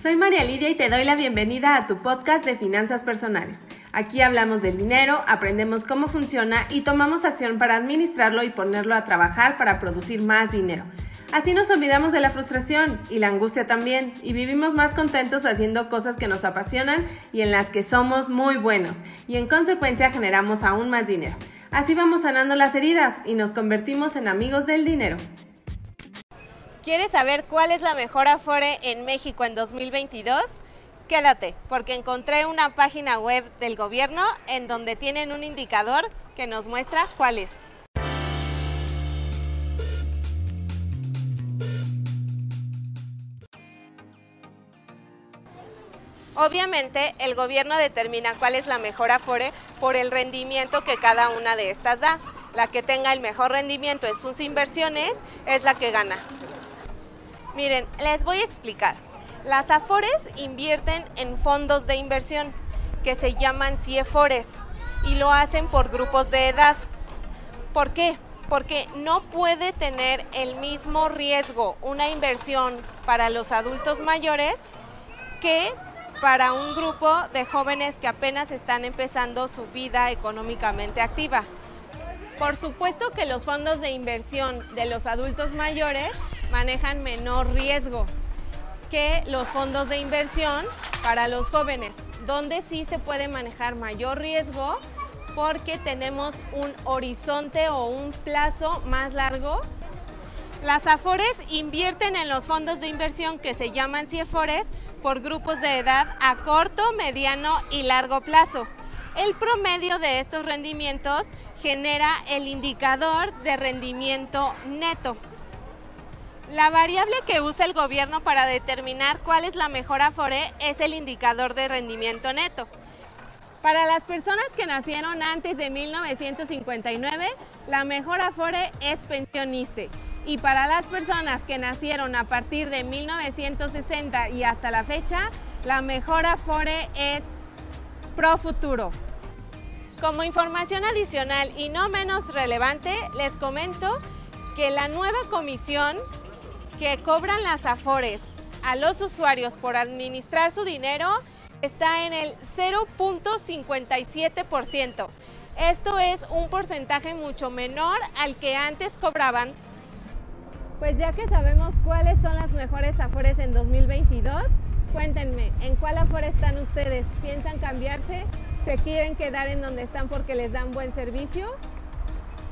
Soy María Lidia y te doy la bienvenida a tu podcast de finanzas personales. Aquí hablamos del dinero, aprendemos cómo funciona y tomamos acción para administrarlo y ponerlo a trabajar para producir más dinero. Así nos olvidamos de la frustración y la angustia también y vivimos más contentos haciendo cosas que nos apasionan y en las que somos muy buenos y en consecuencia generamos aún más dinero. Así vamos sanando las heridas y nos convertimos en amigos del dinero. ¿Quieres saber cuál es la mejor Afore en México en 2022? Quédate, porque encontré una página web del gobierno en donde tienen un indicador que nos muestra cuál es. Obviamente, el gobierno determina cuál es la mejor Afore por el rendimiento que cada una de estas da. La que tenga el mejor rendimiento en sus inversiones es la que gana. Miren, les voy a explicar. Las Afores invierten en fondos de inversión que se llaman CIEFORES y lo hacen por grupos de edad. ¿Por qué? Porque no puede tener el mismo riesgo una inversión para los adultos mayores que para un grupo de jóvenes que apenas están empezando su vida económicamente activa. Por supuesto que los fondos de inversión de los adultos mayores manejan menor riesgo que los fondos de inversión para los jóvenes, donde sí se puede manejar mayor riesgo porque tenemos un horizonte o un plazo más largo. Las AFORES invierten en los fondos de inversión que se llaman CIEFORES por grupos de edad a corto, mediano y largo plazo. El promedio de estos rendimientos genera el indicador de rendimiento neto. La variable que usa el gobierno para determinar cuál es la mejor Afore es el indicador de rendimiento neto. Para las personas que nacieron antes de 1959, la mejor Afore es pensioniste. Y para las personas que nacieron a partir de 1960 y hasta la fecha, la mejor Afore es Pro Futuro. Como información adicional y no menos relevante, les comento que la nueva comisión que cobran las AFORES a los usuarios por administrar su dinero está en el 0.57%. Esto es un porcentaje mucho menor al que antes cobraban. Pues ya que sabemos cuáles son las mejores AFORES en 2022, cuéntenme, ¿en cuál AFORE están ustedes? ¿Piensan cambiarse? ¿Se quieren quedar en donde están porque les dan buen servicio?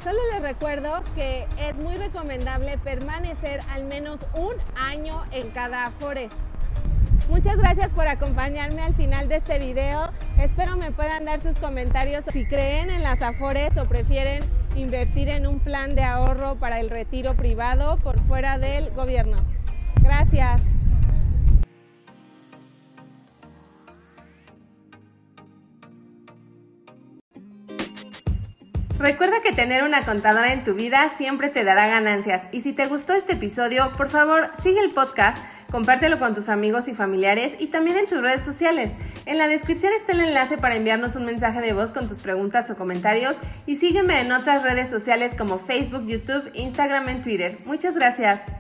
Solo les recuerdo que es muy recomendable permanecer al menos un año en cada Afore. Muchas gracias por acompañarme al final de este video. Espero me puedan dar sus comentarios si creen en las Afores o prefieren invertir en un plan de ahorro para el retiro privado por fuera del gobierno. Gracias. Recuerda que tener una contadora en tu vida siempre te dará ganancias y si te gustó este episodio, por favor sigue el podcast, compártelo con tus amigos y familiares y también en tus redes sociales. En la descripción está el enlace para enviarnos un mensaje de voz con tus preguntas o comentarios y sígueme en otras redes sociales como Facebook, YouTube, Instagram y Twitter. Muchas gracias.